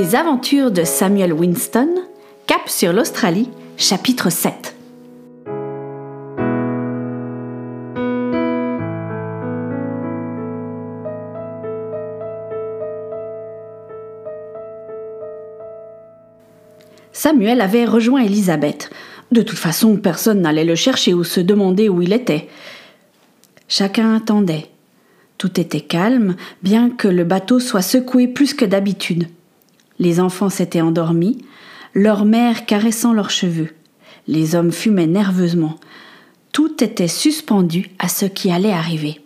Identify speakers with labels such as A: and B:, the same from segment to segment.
A: Les aventures de Samuel Winston, Cap sur l'Australie, chapitre 7. Samuel avait rejoint Elisabeth. De toute façon, personne n'allait le chercher ou se demander où il était. Chacun attendait. Tout était calme, bien que le bateau soit secoué plus que d'habitude. Les enfants s'étaient endormis, leur mère caressant leurs cheveux. Les hommes fumaient nerveusement. Tout était suspendu à ce qui allait arriver.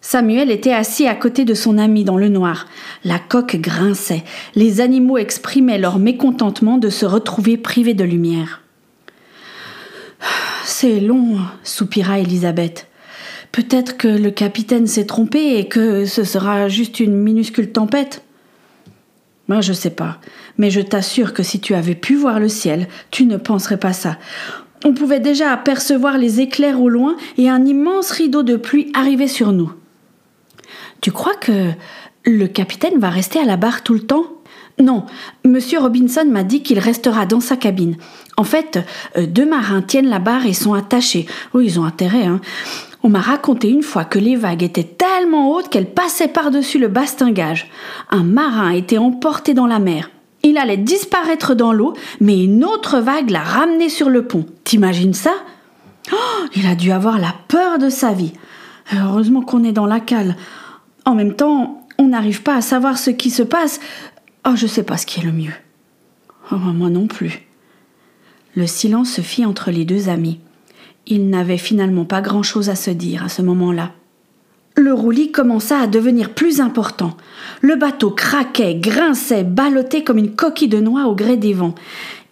A: Samuel était assis à côté de son ami dans le noir. La coque grinçait. Les animaux exprimaient leur mécontentement de se retrouver privés de lumière. C'est long, soupira Elisabeth. Peut-être que le capitaine s'est trompé et que ce sera juste une minuscule tempête. Moi, je sais pas, mais je t'assure que si tu avais pu voir le ciel, tu ne penserais pas ça. On pouvait déjà apercevoir les éclairs au loin et un immense rideau de pluie arriver sur nous. Tu crois que le capitaine va rester à la barre tout le temps? Non, Monsieur Robinson m'a dit qu'il restera dans sa cabine. En fait, euh, deux marins tiennent la barre et sont attachés. Oui, ils ont intérêt, hein. On m'a raconté une fois que les vagues étaient tellement hautes qu'elles passaient par-dessus le bastingage. Un marin était emporté dans la mer. Il allait disparaître dans l'eau, mais une autre vague l'a ramené sur le pont. T'imagines ça? Oh, Il a dû avoir la peur de sa vie. Heureusement qu'on est dans la cale. En même temps, on n'arrive pas à savoir ce qui se passe. Oh, je sais pas ce qui est le mieux. Oh, moi non plus. Le silence se fit entre les deux amis. Il n'avait finalement pas grand-chose à se dire à ce moment-là. Le roulis commença à devenir plus important. Le bateau craquait, grinçait, ballottait comme une coquille de noix au gré des vents.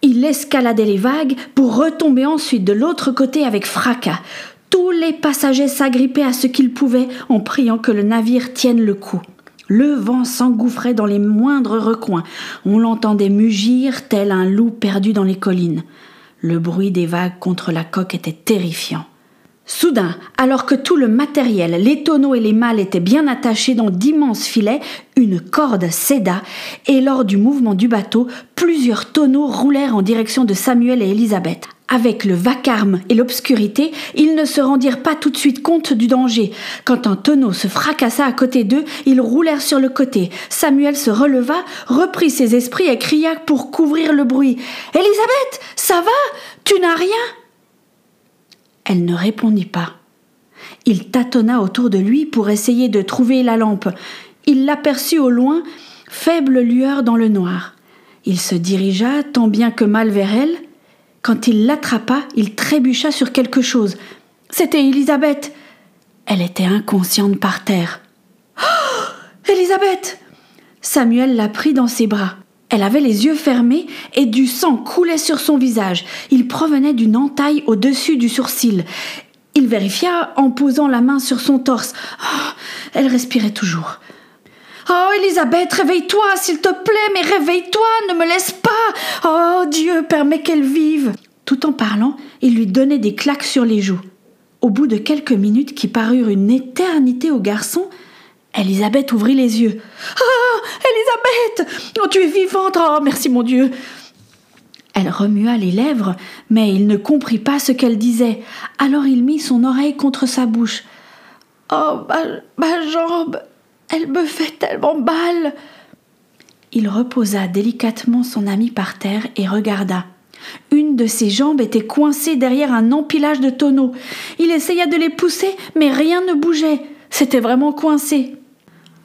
A: Il escaladait les vagues pour retomber ensuite de l'autre côté avec fracas. Tous les passagers s'agrippaient à ce qu'ils pouvaient en priant que le navire tienne le coup. Le vent s'engouffrait dans les moindres recoins. On l'entendait mugir tel un loup perdu dans les collines. Le bruit des vagues contre la coque était terrifiant. Soudain, alors que tout le matériel, les tonneaux et les malles étaient bien attachés dans d'immenses filets, une corde céda et lors du mouvement du bateau, plusieurs tonneaux roulèrent en direction de Samuel et Elisabeth. Avec le vacarme et l'obscurité, ils ne se rendirent pas tout de suite compte du danger. Quand un tonneau se fracassa à côté d'eux, ils roulèrent sur le côté. Samuel se releva, reprit ses esprits et cria pour couvrir le bruit. Elisabeth, ça va? Tu n'as rien Elle ne répondit pas. Il tâtonna autour de lui pour essayer de trouver la lampe. Il l'aperçut au loin, faible lueur dans le noir. Il se dirigea tant bien que mal vers elle, quand il l'attrapa, il trébucha sur quelque chose. C'était Elisabeth. Elle était inconsciente par terre. Oh Elisabeth Samuel la prit dans ses bras. Elle avait les yeux fermés et du sang coulait sur son visage. Il provenait d'une entaille au-dessus du sourcil. Il vérifia en posant la main sur son torse. Oh, elle respirait toujours. Oh, Elisabeth, réveille-toi, s'il te plaît, mais réveille-toi, ne me laisse pas. Oh, Dieu, permet qu'elle vive. Tout en parlant, il lui donnait des claques sur les joues. Au bout de quelques minutes qui parurent une éternité au garçon, Elisabeth ouvrit les yeux. Oh, Elisabeth Oh, tu es vivante Oh, merci mon Dieu Elle remua les lèvres, mais il ne comprit pas ce qu'elle disait. Alors il mit son oreille contre sa bouche. Oh, ma jambe elle me fait tellement mal. Il reposa délicatement son ami par terre et regarda. Une de ses jambes était coincée derrière un empilage de tonneaux. Il essaya de les pousser, mais rien ne bougeait. C'était vraiment coincé.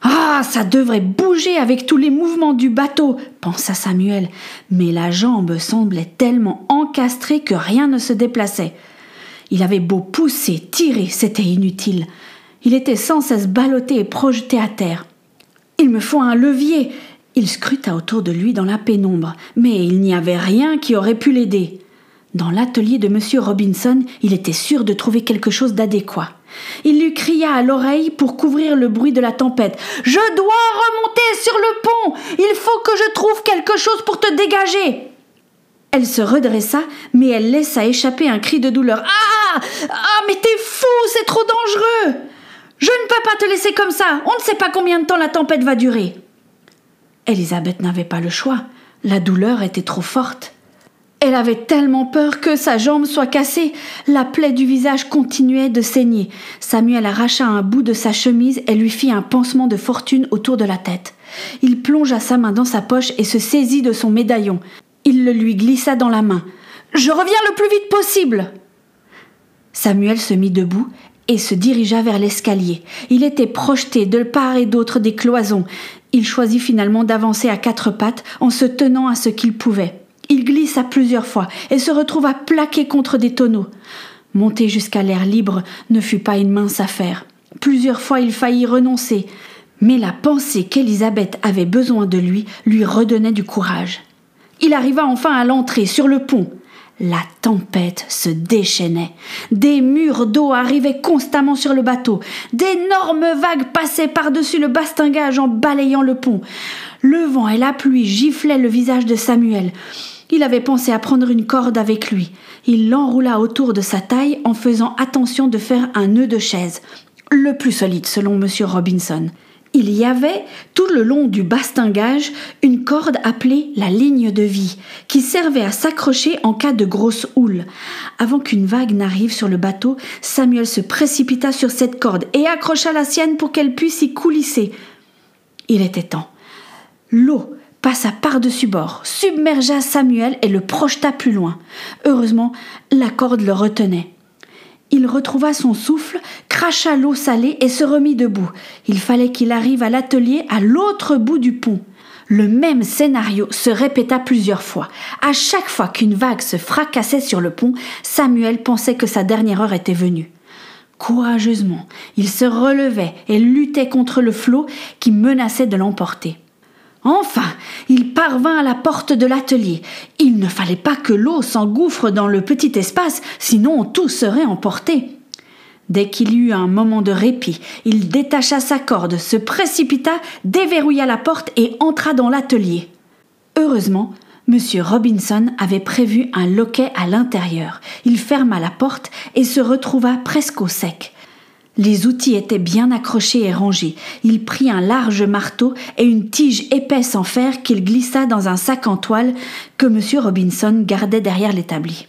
A: Ah, ça devrait bouger avec tous les mouvements du bateau, pensa Samuel, mais la jambe semblait tellement encastrée que rien ne se déplaçait. Il avait beau pousser, tirer, c'était inutile. Il était sans cesse ballotté et projeté à terre. Il me faut un levier. Il scruta autour de lui dans la pénombre, mais il n'y avait rien qui aurait pu l'aider. Dans l'atelier de M. Robinson, il était sûr de trouver quelque chose d'adéquat. Il lui cria à l'oreille pour couvrir le bruit de la tempête. Je dois remonter sur le pont. Il faut que je trouve quelque chose pour te dégager. Elle se redressa, mais elle laissa échapper un cri de douleur. Ah Ah mais t'es fou, c'est trop dangereux Je ne peux pas te laisser comme ça. On ne sait pas combien de temps la tempête va durer. Elisabeth n'avait pas le choix. La douleur était trop forte. Elle avait tellement peur que sa jambe soit cassée. La plaie du visage continuait de saigner. Samuel arracha un bout de sa chemise et lui fit un pansement de fortune autour de la tête. Il plongea sa main dans sa poche et se saisit de son médaillon. Il le lui glissa dans la main. Je reviens le plus vite possible. Samuel se mit debout et se dirigea vers l'escalier. Il était projeté de part et d'autre des cloisons. Il choisit finalement d'avancer à quatre pattes en se tenant à ce qu'il pouvait. Il glissa plusieurs fois et se retrouva plaqué contre des tonneaux. Monter jusqu'à l'air libre ne fut pas une mince affaire. Plusieurs fois il faillit renoncer, mais la pensée qu'Élisabeth avait besoin de lui lui redonnait du courage. Il arriva enfin à l'entrée, sur le pont. La tempête se déchaînait. Des murs d'eau arrivaient constamment sur le bateau. D'énormes vagues passaient par-dessus le bastingage en balayant le pont. Le vent et la pluie giflaient le visage de Samuel. Il avait pensé à prendre une corde avec lui. Il l'enroula autour de sa taille en faisant attention de faire un nœud de chaise, le plus solide selon M. Robinson. Il y avait, tout le long du bastingage, une corde appelée la ligne de vie, qui servait à s'accrocher en cas de grosse houle. Avant qu'une vague n'arrive sur le bateau, Samuel se précipita sur cette corde et accrocha la sienne pour qu'elle puisse y coulisser. Il était temps. L'eau passa par-dessus bord, submergea Samuel et le projeta plus loin. Heureusement, la corde le retenait. Il retrouva son souffle, cracha l'eau salée et se remit debout. Il fallait qu'il arrive à l'atelier à l'autre bout du pont. Le même scénario se répéta plusieurs fois. À chaque fois qu'une vague se fracassait sur le pont, Samuel pensait que sa dernière heure était venue. Courageusement, il se relevait et luttait contre le flot qui menaçait de l'emporter. Enfin, il parvint à la porte de l'atelier. Il ne fallait pas que l'eau s'engouffre dans le petit espace, sinon tout serait emporté. Dès qu'il eut un moment de répit, il détacha sa corde, se précipita, déverrouilla la porte et entra dans l'atelier. Heureusement, M. Robinson avait prévu un loquet à l'intérieur. Il ferma la porte et se retrouva presque au sec. Les outils étaient bien accrochés et rangés. Il prit un large marteau et une tige épaisse en fer qu'il glissa dans un sac en toile que M. Robinson gardait derrière l'établi.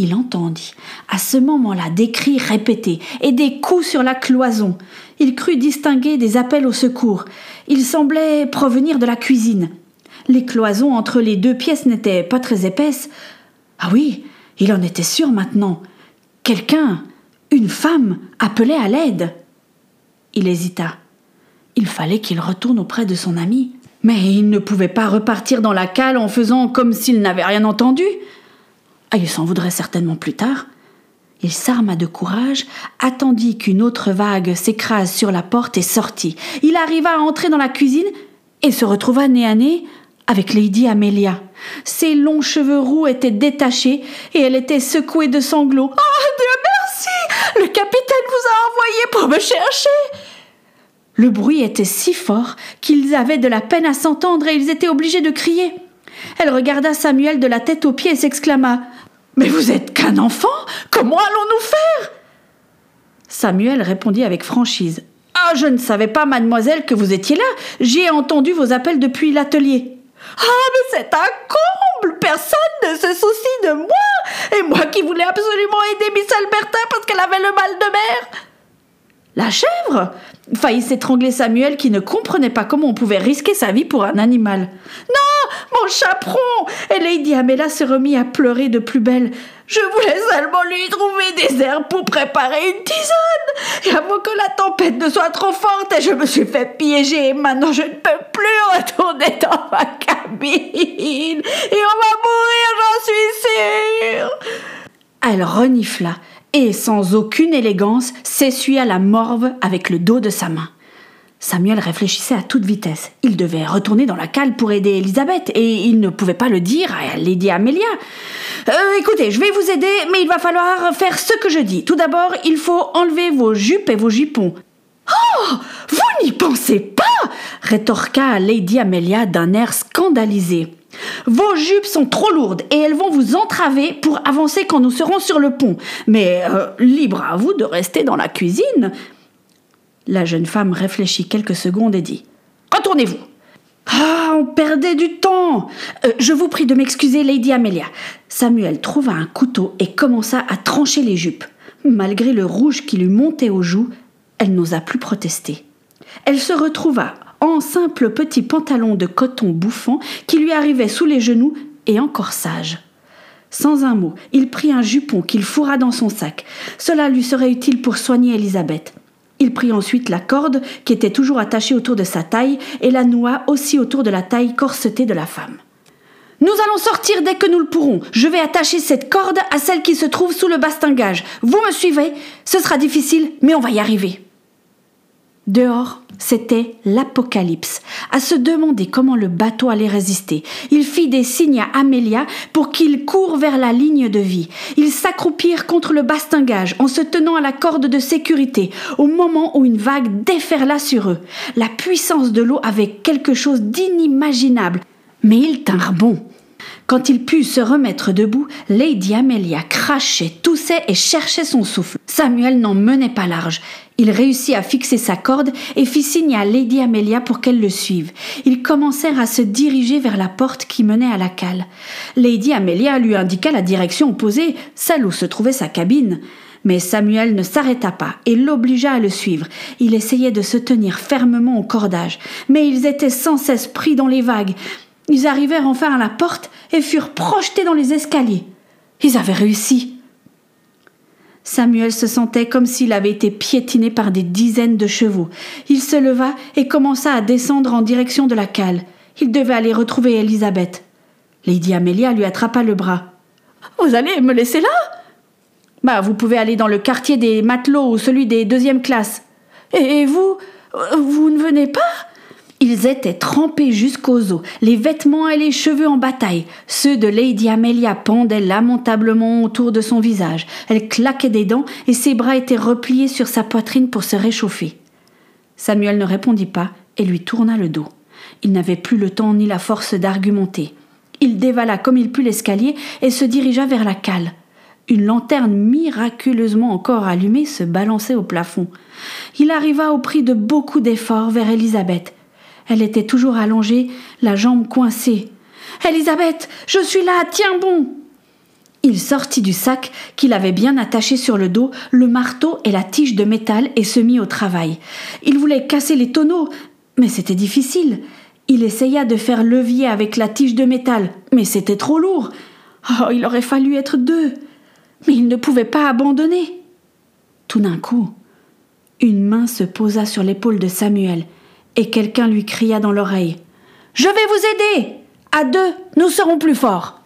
A: Il entendit, à ce moment-là, des cris répétés et des coups sur la cloison. Il crut distinguer des appels au secours. Ils semblaient provenir de la cuisine. Les cloisons entre les deux pièces n'étaient pas très épaisses. Ah oui, il en était sûr maintenant. Quelqu'un, une femme appelait à l'aide. Il hésita. Il fallait qu'il retourne auprès de son ami. Mais il ne pouvait pas repartir dans la cale en faisant comme s'il n'avait rien entendu. Ah, il s'en voudrait certainement plus tard. Il s'arma de courage, attendit qu'une autre vague s'écrase sur la porte et sortit. Il arriva à entrer dans la cuisine et se retrouva nez à nez avec Lady Amelia. Ses longs cheveux roux étaient détachés et elle était secouée de sanglots. Ah, Le capitaine vous a envoyé pour me chercher Le bruit était si fort qu'ils avaient de la peine à s'entendre et ils étaient obligés de crier. Elle regarda Samuel de la tête aux pieds et s'exclama Mais vous êtes qu'un enfant Comment allons-nous faire? Samuel répondit avec franchise Ah, je ne savais pas, mademoiselle, que vous étiez là. J'ai entendu vos appels depuis l'atelier. Ah, mais c'est un comble Personne ne se soucie de moi Et moi qui voulais absolument aider Miss Alberta parce qu'elle avait le mal de mer La chèvre faillit s'étrangler Samuel qui ne comprenait pas comment on pouvait risquer sa vie pour un animal. Non Mon chaperon Et Lady Amela se remit à pleurer de plus belle. Je voulais seulement lui trouver des herbes pour préparer une tisane. Et avant que la tempête ne soit trop forte, et je me suis fait piéger. Maintenant, je ne peux plus retourner dans ma cabine. Et on va Elle renifla et, sans aucune élégance, s'essuya la morve avec le dos de sa main. Samuel réfléchissait à toute vitesse. Il devait retourner dans la cale pour aider Elisabeth, et il ne pouvait pas le dire à Lady Amelia. Euh, écoutez, je vais vous aider, mais il va falloir faire ce que je dis. Tout d'abord, il faut enlever vos jupes et vos jupons. Oh Vous n'y pensez pas rétorqua Lady Amelia d'un air scandalisé. Vos jupes sont trop lourdes et elles vont vous entraver pour avancer quand nous serons sur le pont. Mais euh, libre à vous de rester dans la cuisine. La jeune femme réfléchit quelques secondes et dit Retournez-vous. Ah, on perdait du temps. Euh, je vous prie de m'excuser, Lady Amelia. Samuel trouva un couteau et commença à trancher les jupes. Malgré le rouge qui lui montait aux joues, elle n'osa plus protester. Elle se retrouva en simple petit pantalon de coton bouffant qui lui arrivait sous les genoux et en corsage. Sans un mot, il prit un jupon qu'il fourra dans son sac. Cela lui serait utile pour soigner Elisabeth. Il prit ensuite la corde qui était toujours attachée autour de sa taille et la noua aussi autour de la taille corsetée de la femme. Nous allons sortir dès que nous le pourrons. Je vais attacher cette corde à celle qui se trouve sous le bastingage. Vous me suivez? Ce sera difficile, mais on va y arriver. Dehors, c'était l'apocalypse. À se demander comment le bateau allait résister, il fit des signes à Amélia pour qu'il court vers la ligne de vie. Ils s'accroupirent contre le bastingage en se tenant à la corde de sécurité au moment où une vague déferla sur eux. La puissance de l'eau avait quelque chose d'inimaginable, mais ils tinrent bon. Quand il put se remettre debout, Lady Amelia crachait, toussait et cherchait son souffle. Samuel n'en menait pas large. Il réussit à fixer sa corde et fit signe à Lady Amelia pour qu'elle le suive. Ils commencèrent à se diriger vers la porte qui menait à la cale. Lady Amelia lui indiqua la direction opposée, celle où se trouvait sa cabine. Mais Samuel ne s'arrêta pas et l'obligea à le suivre. Il essayait de se tenir fermement au cordage, mais ils étaient sans cesse pris dans les vagues. Ils arrivèrent enfin à la porte et furent projetés dans les escaliers. Ils avaient réussi. Samuel se sentait comme s'il avait été piétiné par des dizaines de chevaux. Il se leva et commença à descendre en direction de la cale. Il devait aller retrouver Elisabeth. Lady Amelia lui attrapa le bras. Vous allez me laisser là? Bah, vous pouvez aller dans le quartier des matelots ou celui des deuxièmes classes. Et vous Vous ne venez pas? Ils étaient trempés jusqu'aux os, les vêtements et les cheveux en bataille. Ceux de Lady Amelia pendaient lamentablement autour de son visage. Elle claquait des dents et ses bras étaient repliés sur sa poitrine pour se réchauffer. Samuel ne répondit pas et lui tourna le dos. Il n'avait plus le temps ni la force d'argumenter. Il dévala comme il put l'escalier et se dirigea vers la cale. Une lanterne miraculeusement encore allumée se balançait au plafond. Il arriva au prix de beaucoup d'efforts vers Élisabeth. Elle était toujours allongée, la jambe coincée. Elisabeth, je suis là, tiens bon. Il sortit du sac qu'il avait bien attaché sur le dos, le marteau et la tige de métal et se mit au travail. Il voulait casser les tonneaux, mais c'était difficile. Il essaya de faire levier avec la tige de métal, mais c'était trop lourd. Oh, il aurait fallu être deux. Mais il ne pouvait pas abandonner. Tout d'un coup, une main se posa sur l'épaule de Samuel et quelqu'un lui cria dans l'oreille Je vais vous aider! À deux, nous serons plus forts